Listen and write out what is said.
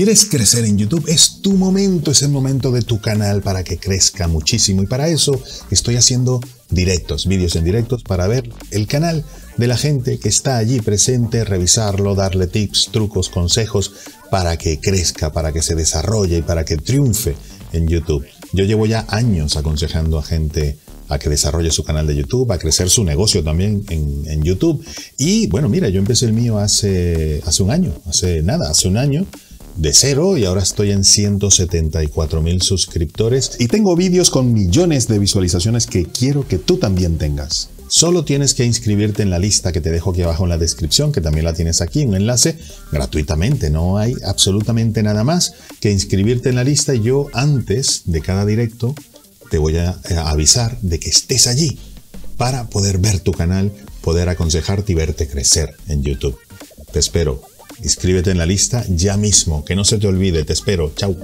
¿Quieres crecer en YouTube? Es tu momento, es el momento de tu canal para que crezca muchísimo. Y para eso estoy haciendo directos, vídeos en directos para ver el canal de la gente que está allí presente, revisarlo, darle tips, trucos, consejos para que crezca, para que se desarrolle y para que triunfe en YouTube. Yo llevo ya años aconsejando a gente a que desarrolle su canal de YouTube, a crecer su negocio también en, YouTube. Y bueno, mira, yo empecé el mío hace, hace un año, hace nada, hace un año de cero y ahora estoy en 174 mil suscriptores y tengo vídeos con millones de visualizaciones que quiero que tú también tengas. Solo tienes que inscribirte en la lista que te dejo aquí abajo en la descripción, que también la tienes aquí, un enlace gratuitamente. No hay absolutamente nada más que inscribirte en la lista y yo antes de cada directo te voy a avisar de que estés allí para poder ver tu canal, poder aconsejarte y verte crecer en YouTube. Te espero. Inscríbete en la lista ya mismo, que no se te olvide, te espero. Chao.